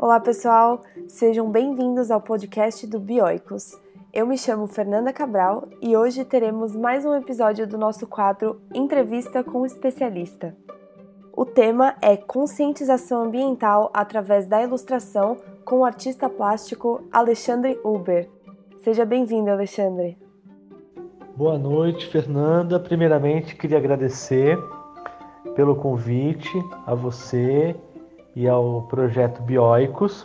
Olá, pessoal! Sejam bem-vindos ao podcast do Bioicos. Eu me chamo Fernanda Cabral e hoje teremos mais um episódio do nosso quadro Entrevista com o Especialista. O tema é conscientização ambiental através da ilustração com o artista plástico Alexandre Uber. Seja bem-vindo, Alexandre. Boa noite, Fernanda. Primeiramente, queria agradecer pelo convite a você e ao projeto Bioicos.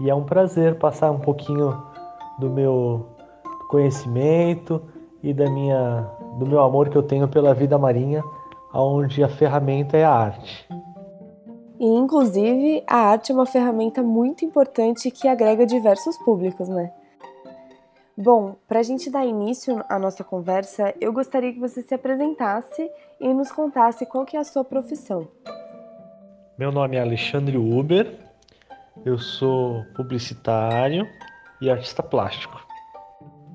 E é um prazer passar um pouquinho do meu conhecimento e da minha, do meu amor que eu tenho pela vida marinha, onde a ferramenta é a arte. E, inclusive, a arte é uma ferramenta muito importante que agrega diversos públicos, né? Bom, para a gente dar início à nossa conversa, eu gostaria que você se apresentasse e nos contasse qual que é a sua profissão. Meu nome é Alexandre Uber, eu sou publicitário e artista plástico.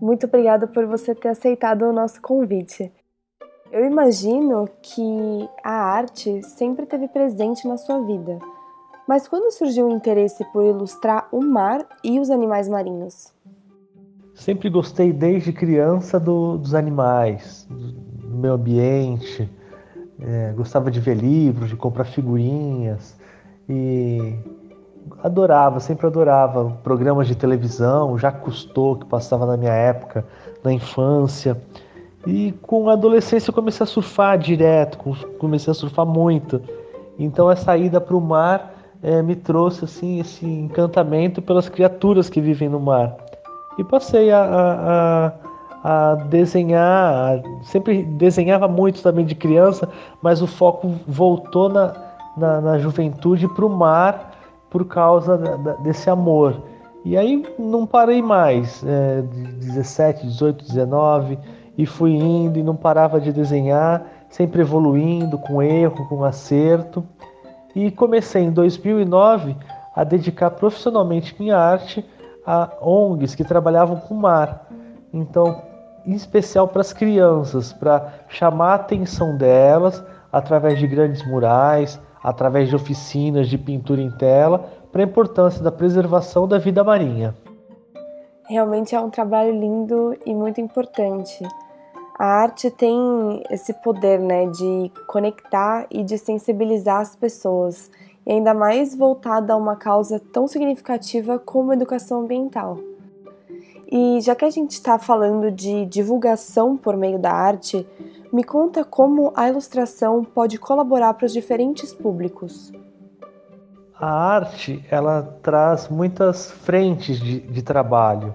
Muito obrigada por você ter aceitado o nosso convite. Eu imagino que a arte sempre teve presente na sua vida. Mas quando surgiu o interesse por ilustrar o mar e os animais marinhos? Sempre gostei desde criança do, dos animais, do meio ambiente. É, gostava de ver livros, de comprar figurinhas e adorava, sempre adorava programas de televisão, já custou que passava na minha época, na infância. E com a adolescência eu comecei a surfar direto, comecei a surfar muito. Então essa ida para o mar é, me trouxe assim esse encantamento pelas criaturas que vivem no mar. E passei a, a, a desenhar, sempre desenhava muito também de criança, mas o foco voltou na, na, na juventude para o mar por causa da, desse amor. E aí não parei mais, é, de 17, 18, 19 e fui indo e não parava de desenhar, sempre evoluindo, com erro, com acerto. E comecei em 2009 a dedicar profissionalmente minha arte a ONGs que trabalhavam com mar. Então, em especial para as crianças, para chamar a atenção delas através de grandes murais, através de oficinas de pintura em tela, para a importância da preservação da vida marinha. Realmente é um trabalho lindo e muito importante. A arte tem esse poder, né, de conectar e de sensibilizar as pessoas, e ainda mais voltada a uma causa tão significativa como a educação ambiental. E já que a gente está falando de divulgação por meio da arte, me conta como a ilustração pode colaborar para os diferentes públicos. A arte ela traz muitas frentes de, de trabalho,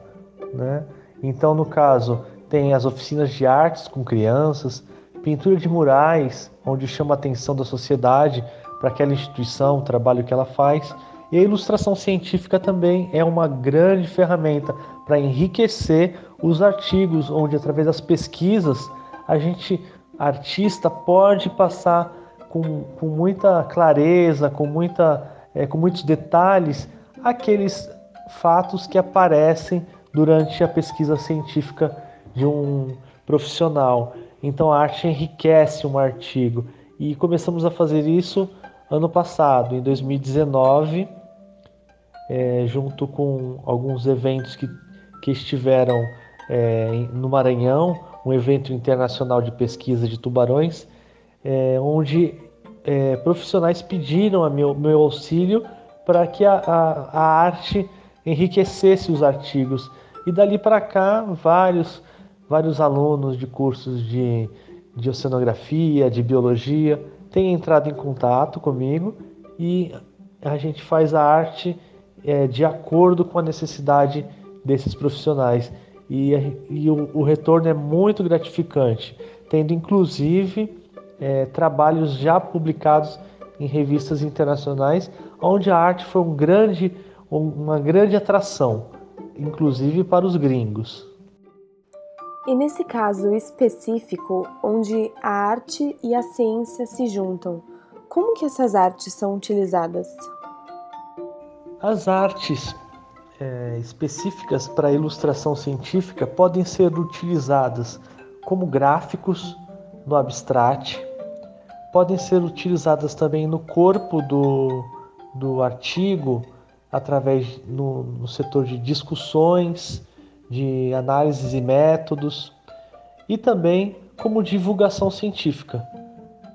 né? Então, no caso, tem as oficinas de artes com crianças, pintura de murais, onde chama a atenção da sociedade para aquela instituição, o trabalho que ela faz. E a ilustração científica também é uma grande ferramenta para enriquecer os artigos, onde através das pesquisas a gente, artista, pode passar com, com muita clareza, com, muita, é, com muitos detalhes, aqueles fatos que aparecem durante a pesquisa científica de um profissional. Então a arte enriquece um artigo e começamos a fazer isso ano passado, em 2019, é, junto com alguns eventos que, que estiveram é, no Maranhão, um evento internacional de pesquisa de tubarões, é, onde é, profissionais pediram meu, meu auxílio para que a, a, a arte enriquecesse os artigos. E dali para cá, vários vários alunos de cursos de, de oceanografia, de biologia, têm entrado em contato comigo e a gente faz a arte é, de acordo com a necessidade desses profissionais. E, e o, o, retorno é muito gratificante, tendo inclusive é, trabalhos já publicados em revistas internacionais, onde a arte foi um grande, uma grande atração, inclusive para os gringos. E nesse caso específico, onde a arte e a ciência se juntam, como que essas artes são utilizadas? As artes é, específicas para ilustração científica podem ser utilizadas como gráficos no abstract, podem ser utilizadas também no corpo do, do artigo, através no, no setor de discussões, de análises e métodos, e também como divulgação científica.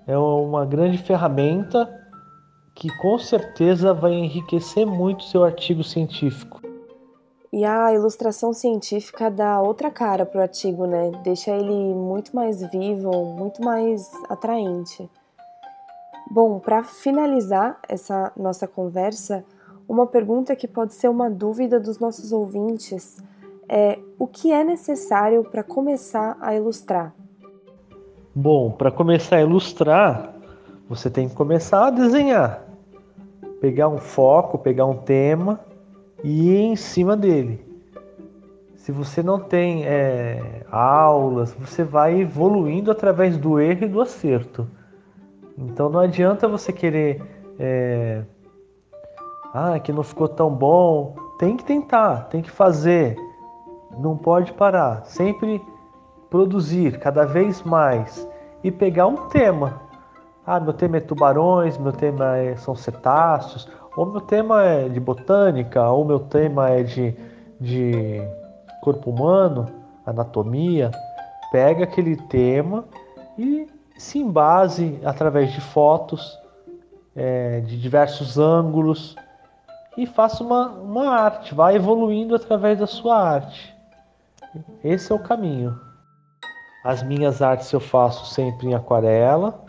É uma grande ferramenta que com certeza vai enriquecer muito seu artigo científico. E a ilustração científica dá outra cara para o artigo, né? Deixa ele muito mais vivo, muito mais atraente. Bom, para finalizar essa nossa conversa, uma pergunta que pode ser uma dúvida dos nossos ouvintes é: o que é necessário para começar a ilustrar? Bom, para começar a ilustrar, você tem que começar a desenhar. Pegar um foco, pegar um tema e em cima dele. Se você não tem é, aulas, você vai evoluindo através do erro e do acerto. Então não adianta você querer. É, ah, que não ficou tão bom. Tem que tentar, tem que fazer. Não pode parar. Sempre produzir cada vez mais e pegar um tema. Ah, meu tema é tubarões, meu tema é, são cetáceos, ou meu tema é de botânica, ou meu tema é de, de corpo humano, anatomia. Pega aquele tema e se embase através de fotos é, de diversos ângulos e faça uma, uma arte, vá evoluindo através da sua arte. Esse é o caminho. As minhas artes eu faço sempre em aquarela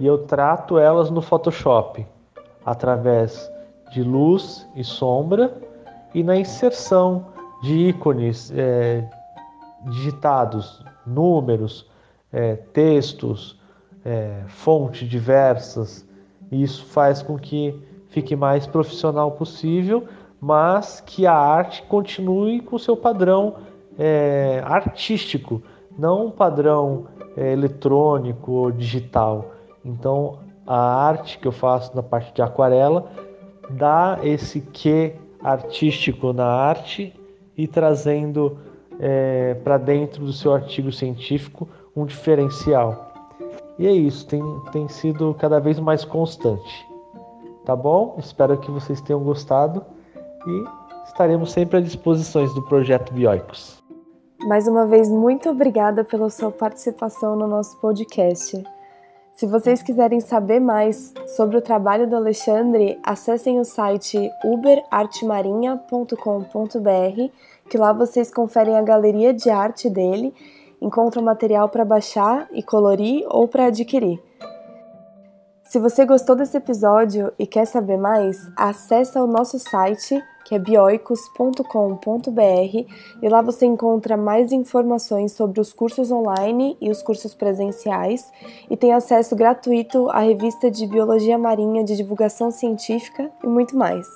e eu trato elas no Photoshop através de luz e sombra e na inserção de ícones é, digitados, números, é, textos, é, fontes diversas. Isso faz com que fique mais profissional possível, mas que a arte continue com seu padrão é, artístico, não um padrão é, eletrônico ou digital. Então, a arte que eu faço na parte de aquarela dá esse quê artístico na arte e trazendo é, para dentro do seu artigo científico um diferencial. E é isso, tem, tem sido cada vez mais constante. Tá bom? Espero que vocês tenham gostado e estaremos sempre à disposição do projeto Bioicos. Mais uma vez, muito obrigada pela sua participação no nosso podcast. Se vocês quiserem saber mais sobre o trabalho do Alexandre, acessem o site uberartemarinha.com.br, que lá vocês conferem a galeria de arte dele, encontram material para baixar e colorir ou para adquirir. Se você gostou desse episódio e quer saber mais, acesse o nosso site que é bioicos.com.br e lá você encontra mais informações sobre os cursos online e os cursos presenciais e tem acesso gratuito à revista de Biologia Marinha de divulgação científica e muito mais.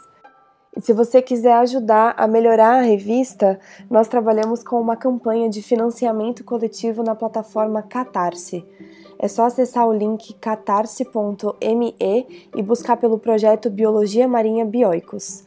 E se você quiser ajudar a melhorar a revista, nós trabalhamos com uma campanha de financiamento coletivo na plataforma Catarse. É só acessar o link catarse.me e buscar pelo projeto Biologia Marinha Bioicos.